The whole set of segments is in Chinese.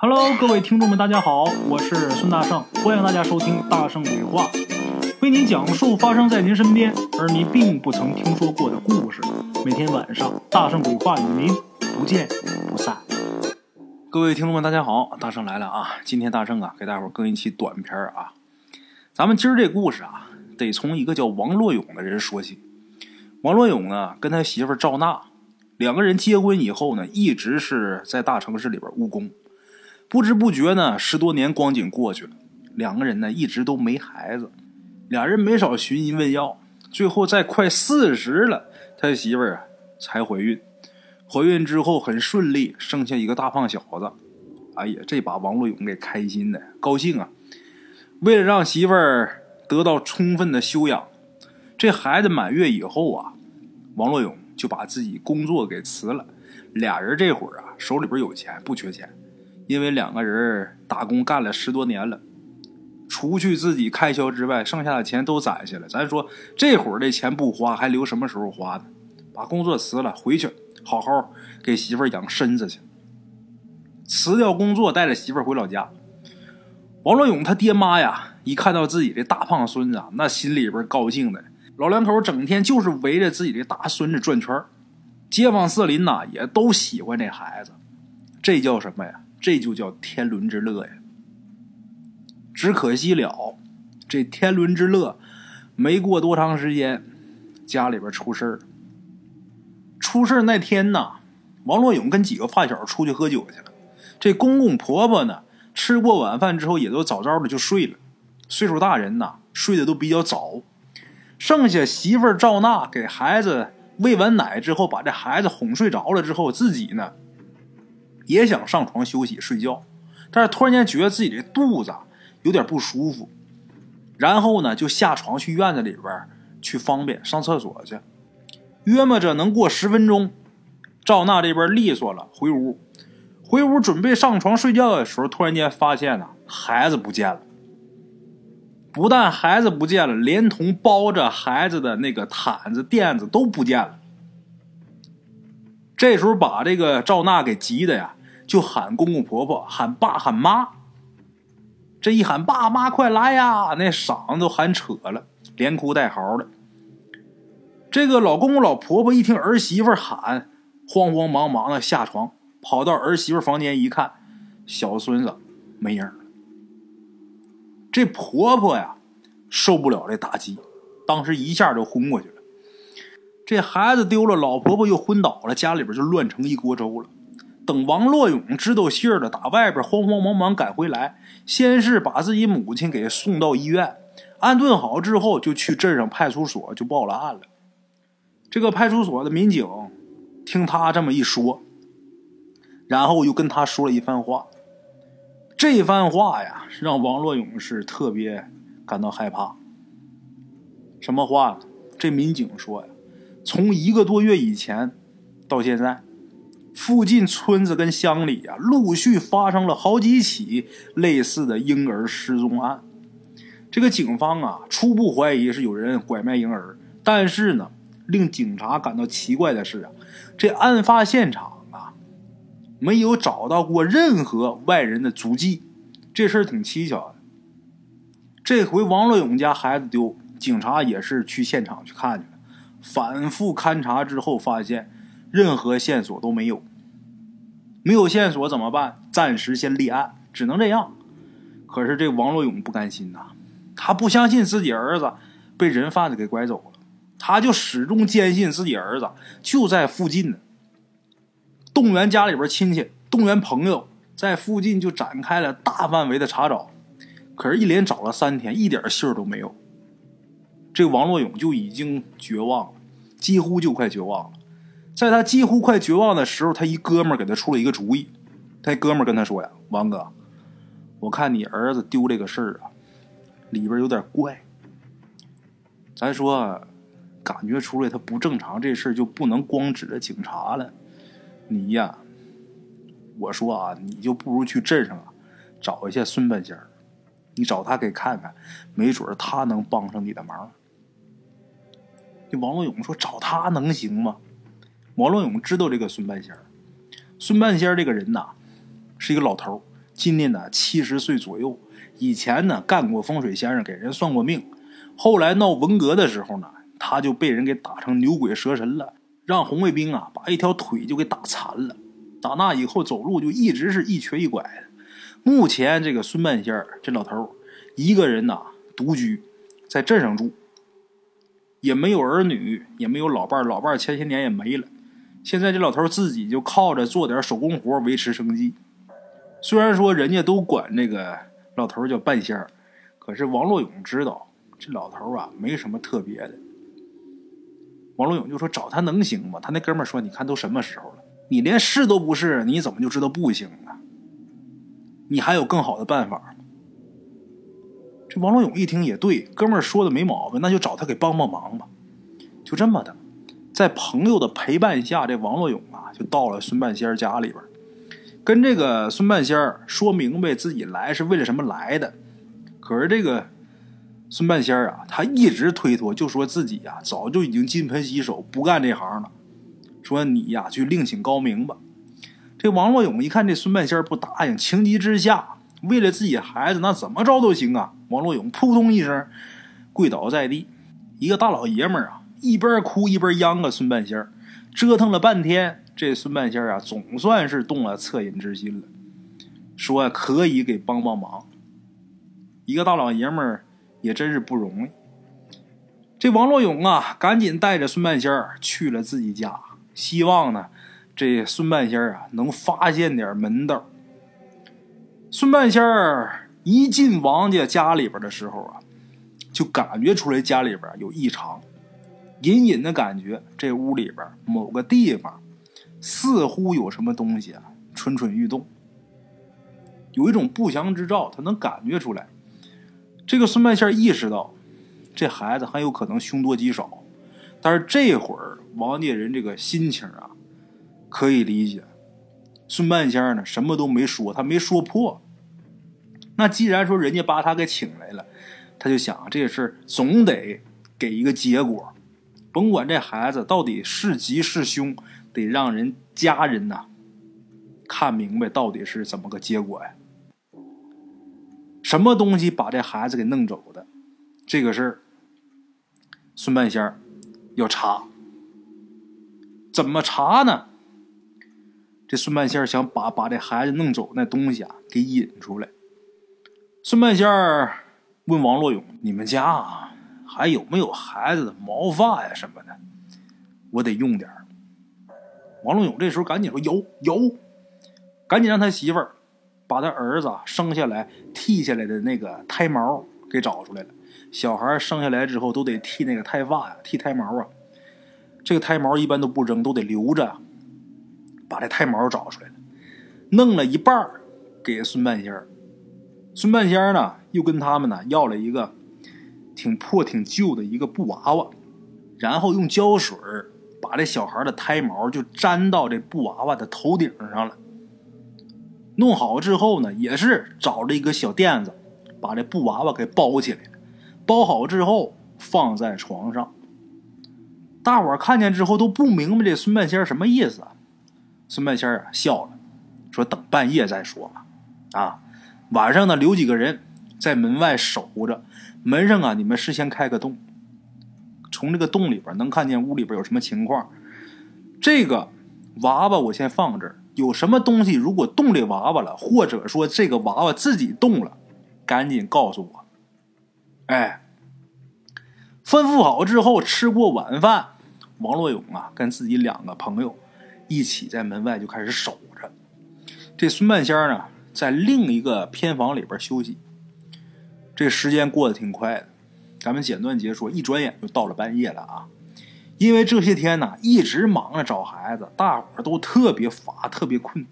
Hello，各位听众们，大家好，我是孙大圣，欢迎大家收听《大圣鬼话》，为您讲述发生在您身边而您并不曾听说过的故事。每天晚上，《大圣鬼话》与您不见不散。各位听众们，大家好，大圣来了啊！今天大圣啊，给大伙儿更一期短片啊。咱们今儿这故事啊，得从一个叫王洛勇的人说起。王洛勇呢，跟他媳妇赵娜两个人结婚以后呢，一直是在大城市里边务工。不知不觉呢，十多年光景过去了，两个人呢一直都没孩子，俩人没少寻医问药，最后在快四十了，他媳妇儿啊才怀孕。怀孕之后很顺利，生下一个大胖小子。哎呀，这把王洛勇给开心的高兴啊！为了让媳妇儿得到充分的休养，这孩子满月以后啊，王洛勇就把自己工作给辞了。俩人这会儿啊，手里边有钱，不缺钱。因为两个人打工干了十多年了，除去自己开销之外，剩下的钱都攒下了。咱说这会儿这钱不花，还留什么时候花呢？把工作辞了，回去好好给媳妇儿养身子去。辞掉工作，带着媳妇儿回老家。王洛勇他爹妈呀，一看到自己这大胖孙子，那心里边高兴的。老两口整天就是围着自己的大孙子转圈街坊四邻呐也都喜欢这孩子。这叫什么呀？这就叫天伦之乐呀！只可惜了，这天伦之乐没过多长时间，家里边出事儿。出事那天呢，王洛勇跟几个发小出去喝酒去了。这公公婆婆呢，吃过晚饭之后也都早早的就睡了。岁数大人呐，睡得都比较早。剩下媳妇赵娜给孩子喂完奶之后，把这孩子哄睡着了之后，自己呢。也想上床休息睡觉，但是突然间觉得自己这肚子有点不舒服，然后呢就下床去院子里边去方便上厕所去。约摸着能过十分钟，赵娜这边利索了，回屋，回屋准备上床睡觉的时候，突然间发现呢孩子不见了。不但孩子不见了，连同包着孩子的那个毯子垫子都不见了。这时候把这个赵娜给急的呀！就喊公公婆婆，喊爸喊妈。这一喊爸妈快来呀，那嗓子都喊扯了，连哭带嚎的。这个老公公老婆婆一听儿媳妇喊，慌慌忙忙的下床，跑到儿媳妇房间一看，小孙子没影了。这婆婆呀受不了这打击，当时一下就昏过去了。这孩子丢了，老婆婆又昏倒了，家里边就乱成一锅粥了。等王洛勇知道信儿了，打外边慌慌忙忙赶回来，先是把自己母亲给送到医院，安顿好之后，就去镇上派出所就报了案了。这个派出所的民警听他这么一说，然后又跟他说了一番话。这番话呀，让王洛勇是特别感到害怕。什么话？这民警说呀，从一个多月以前到现在。附近村子跟乡里啊，陆续发生了好几起类似的婴儿失踪案。这个警方啊，初步怀疑是有人拐卖婴儿，但是呢，令警察感到奇怪的是啊，这案发现场啊，没有找到过任何外人的足迹，这事儿挺蹊跷的。这回王乐勇家孩子丢，警察也是去现场去看去了，反复勘查之后发现。任何线索都没有，没有线索怎么办？暂时先立案，只能这样。可是这王洛勇不甘心呐，他不相信自己儿子被人贩子给拐走了，他就始终坚信自己儿子就在附近呢。动员家里边亲戚，动员朋友，在附近就展开了大范围的查找。可是，一连找了三天，一点信儿都没有。这王洛勇就已经绝望了，几乎就快绝望了。在他几乎快绝望的时候，他一哥们儿给他出了一个主意。他哥们儿跟他说呀：“王哥，我看你儿子丢这个事儿啊，里边有点怪。咱说，感觉出来他不正常，这事儿就不能光指着警察了。你呀，我说啊，你就不如去镇上啊，找一下孙半仙儿，你找他给看看，没准他能帮上你的忙。”这王洛勇说：“找他能行吗？”王洛勇知道这个孙半仙孙半仙这个人呐，是一个老头今年呢七十岁左右。以前呢干过风水先生，给人算过命。后来闹文革的时候呢，他就被人给打成牛鬼蛇神了，让红卫兵啊把一条腿就给打残了。打那以后走路就一直是一瘸一拐的。目前这个孙半仙这老头一个人呐独居在镇上住，也没有儿女，也没有老伴老伴前些年也没了。现在这老头自己就靠着做点手工活维持生计。虽然说人家都管这个老头叫半仙儿，可是王洛勇知道这老头啊没什么特别的。王洛勇就说找他能行吗？他那哥们说：“你看都什么时候了，你连是都不是，你怎么就知道不行呢？你还有更好的办法吗？”这王洛勇一听也对，哥们说的没毛病，那就找他给帮帮忙吧。就这么的。在朋友的陪伴下，这王洛勇啊就到了孙半仙家里边，跟这个孙半仙说明白自己来是为了什么来的。可是这个孙半仙啊，他一直推脱，就说自己呀早就已经金盆洗手，不干这行了。说你呀去另请高明吧。这王洛勇一看这孙半仙不答应，情急之下，为了自己孩子，那怎么着都行啊。王洛勇扑通一声跪倒在地，一个大老爷们儿啊。一边哭一边央啊孙半仙，折腾了半天，这孙半仙啊，总算是动了恻隐之心了，说可以给帮帮忙。一个大老爷们儿也真是不容易。这王洛勇啊，赶紧带着孙半仙儿去了自己家，希望呢，这孙半仙儿啊能发现点门道。孙半仙儿一进王家家里边的时候啊，就感觉出来家里边有异常。隐隐的感觉，这屋里边某个地方似乎有什么东西啊，蠢蠢欲动，有一种不祥之兆，他能感觉出来。这个孙半仙意识到，这孩子很有可能凶多吉少，但是这会儿王家人这个心情啊，可以理解。孙半仙呢，什么都没说，他没说破。那既然说人家把他给请来了，他就想这事总得给一个结果。甭管这孩子到底是吉是凶，得让人家人呐看明白到底是怎么个结果呀？什么东西把这孩子给弄走的？这个事儿，孙半仙儿要查。怎么查呢？这孙半仙儿想把把这孩子弄走那东西啊给引出来。孙半仙儿问王洛勇：“你们家啊？”还有没有孩子的毛发呀什么的？我得用点王龙勇这时候赶紧说：“有有，赶紧让他媳妇儿把他儿子生下来剃下来的那个胎毛给找出来了。小孩生下来之后都得剃那个胎发呀，剃胎毛啊。这个胎毛一般都不扔，都得留着。把这胎毛找出来了，弄了一半给孙半仙孙半仙呢，又跟他们呢要了一个。挺破挺旧的一个布娃娃，然后用胶水把这小孩的胎毛就粘到这布娃娃的头顶上了。弄好之后呢，也是找了一个小垫子，把这布娃娃给包起来了。包好之后放在床上，大伙看见之后都不明白这孙半仙什么意思。孙半仙啊笑了，说：“等半夜再说吧。啊，晚上呢留几个人在门外守着。”门上啊，你们事先开个洞，从这个洞里边能看见屋里边有什么情况。这个娃娃我先放这儿，有什么东西如果动这娃娃了，或者说这个娃娃自己动了，赶紧告诉我。哎，吩咐好之后，吃过晚饭，王洛勇啊跟自己两个朋友一起在门外就开始守着。这孙半仙呢，在另一个偏房里边休息。这时间过得挺快的，咱们简短结束，一转眼就到了半夜了啊！因为这些天呢，一直忙着找孩子，大伙儿都特别乏，特别困。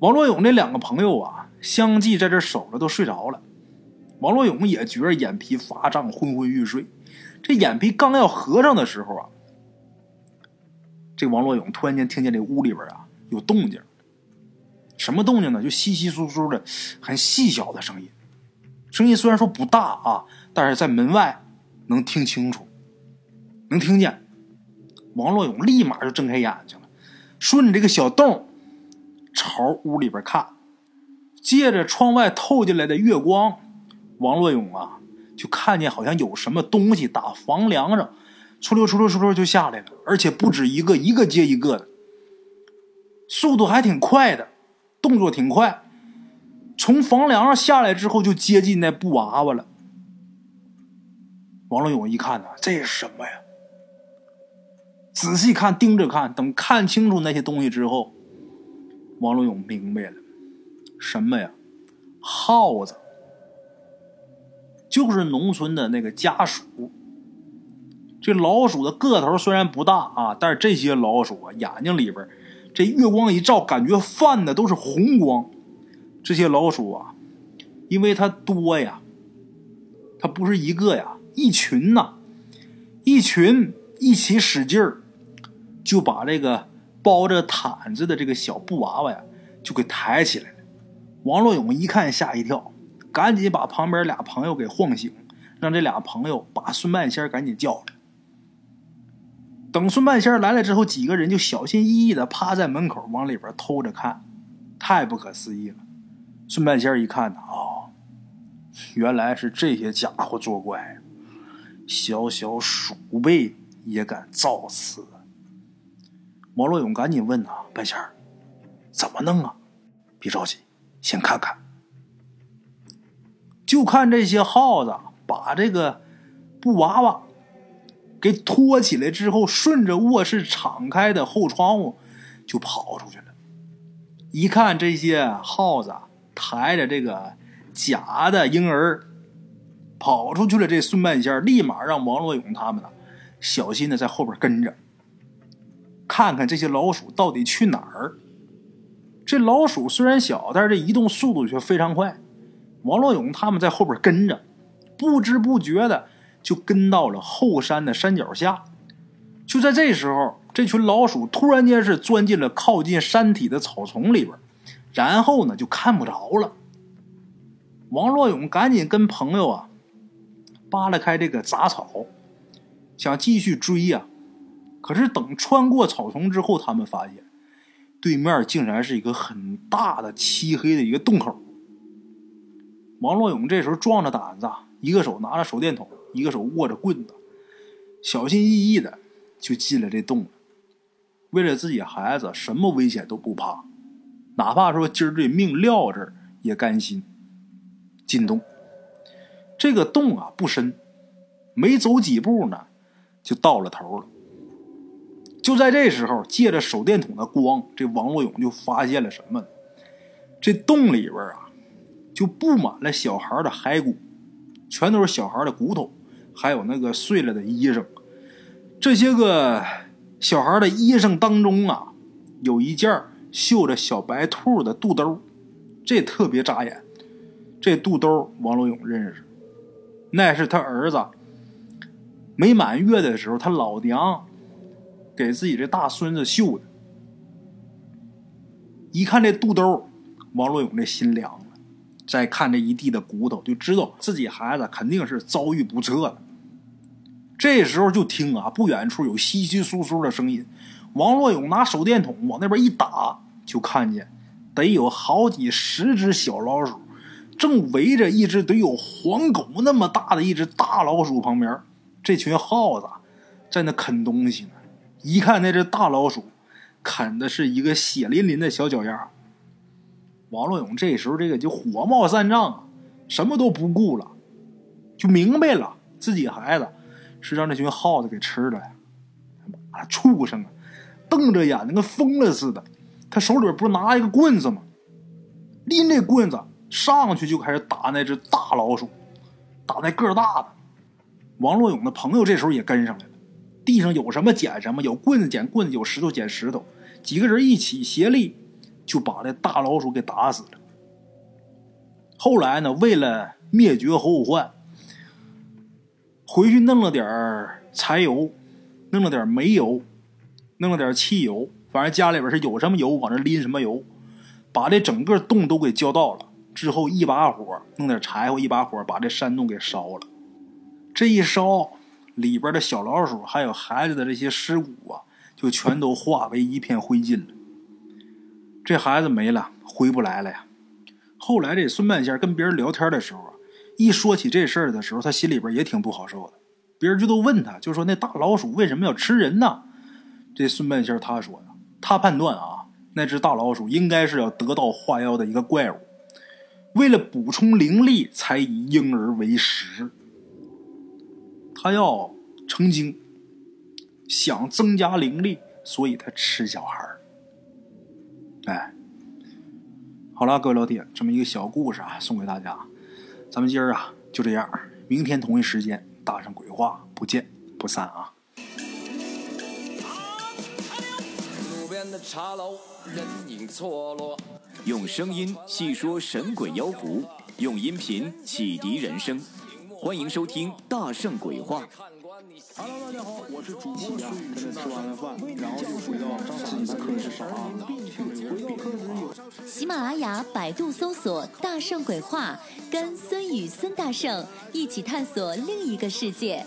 王洛勇那两个朋友啊，相继在这守着，都睡着了。王洛勇也觉着眼皮发胀，昏昏欲睡。这眼皮刚要合上的时候啊，这王洛勇突然间听见这屋里边啊有动静。什么动静呢？就稀稀疏疏的，很细小的声音。声音虽然说不大啊，但是在门外能听清楚，能听见。王洛勇立马就睁开眼睛了，顺着这个小洞朝屋里边看，借着窗外透进来的月光，王洛勇啊，就看见好像有什么东西打房梁上，出溜出溜出溜就下来了，而且不止一个，一个接一个的，速度还挺快的，动作挺快。从房梁上下来之后，就接近那布娃娃了。王洛勇一看呢，这是什么呀？仔细看，盯着看，等看清楚那些东西之后，王洛勇明白了，什么呀？耗子，就是农村的那个家鼠。这老鼠的个头虽然不大啊，但是这些老鼠啊，眼睛里边，这月光一照，感觉泛的都是红光。这些老鼠啊，因为它多呀，它不是一个呀，一群呐，一群一起使劲儿。就把这个包着毯子的这个小布娃娃呀，就给抬起来了。王洛勇一看吓一跳，赶紧把旁边俩朋友给晃醒，让这俩朋友把孙半仙赶紧叫来。等孙半仙来了之后，几个人就小心翼翼的趴在门口往里边偷着看，太不可思议了。孙半仙一看呢，哦，原来是这些家伙作怪，小小鼠辈也敢造次。毛洛勇赶紧问呐：“半仙，怎么弄啊？别着急，先看看。就看这些耗子把这个布娃娃给拖起来之后，顺着卧室敞开的后窗户就跑出去了。一看这些耗子抬着这个假的婴儿跑出去了，这孙半仙立马让王洛勇他们呢小心的在后边跟着。”看看这些老鼠到底去哪儿？这老鼠虽然小，但是这移动速度却非常快。王洛勇他们在后边跟着，不知不觉的就跟到了后山的山脚下。就在这时候，这群老鼠突然间是钻进了靠近山体的草丛里边，然后呢就看不着了。王洛勇赶紧跟朋友啊扒拉开这个杂草，想继续追呀。可是等穿过草丛之后，他们发现对面竟然是一个很大的漆黑的一个洞口。王洛勇这时候壮着胆子，一个手拿着手电筒，一个手握着棍子，小心翼翼的就进了这洞了。为了自己孩子，什么危险都不怕，哪怕说今儿这命撂这儿也甘心。进洞，这个洞啊不深，没走几步呢，就到了头了。就在这时候，借着手电筒的光，这王洛勇就发现了什么？这洞里边啊，就布满了小孩的骸骨，全都是小孩的骨头，还有那个碎了的衣裳。这些个小孩的衣裳当中啊，有一件绣着小白兔的肚兜，这特别扎眼。这肚兜，王洛勇认识，那是他儿子没满月的时候，他老娘。给自己这大孙子绣的，一看这肚兜，王洛勇这心凉了。再看这一地的骨头，就知道自己孩子肯定是遭遇不测了。这时候就听啊，不远处有稀稀疏疏的声音。王洛勇拿手电筒往那边一打，就看见得有好几十只小老鼠，正围着一只得有黄狗那么大的一只大老鼠旁边。这群耗子在那啃东西呢。一看那只大老鼠，啃的是一个血淋淋的小脚丫。王洛勇这时候这个就火冒三丈啊，什么都不顾了，就明白了自己孩子是让这群耗子给吃了呀！妈畜生啊，瞪着眼睛跟疯了似的。他手里不是拿一个棍子吗？拎这棍子上去就开始打那只大老鼠，打那个大的。王洛勇的朋友这时候也跟上来了。地上有什么捡什么，有棍子捡棍子，有石头捡石头，几个人一起协力，就把这大老鼠给打死了。后来呢，为了灭绝后患，回去弄了点柴油，弄了点煤油，弄了点汽油，反正家里边是有什么油往这拎什么油，把这整个洞都给浇到了。之后一把火弄点柴火，一把火把这山洞给烧了。这一烧。里边的小老鼠还有孩子的这些尸骨啊，就全都化为一片灰烬了。这孩子没了，回不来了呀。后来这孙半仙跟别人聊天的时候啊，一说起这事儿的时候，他心里边也挺不好受的。别人就都问他，就说那大老鼠为什么要吃人呢？这孙半仙他说呀，他判断啊，那只大老鼠应该是要得到化妖的一个怪物，为了补充灵力，才以婴儿为食。他要成精，想增加灵力，所以他吃小孩哎，好了，各位老铁，这么一个小故事啊，送给大家。咱们今儿啊就这样，明天同一时间。大圣鬼话，不见不散啊！用声音细说神鬼妖狐，用音频启迪人生。欢迎收听《大圣鬼话》。Hello，大家好，我是主播孙宇。吃完了饭，然后就回到自己的课室上啊。喜马拉雅、百度搜索“大圣鬼话”，跟孙宇、孙大圣一起探索另一个世界。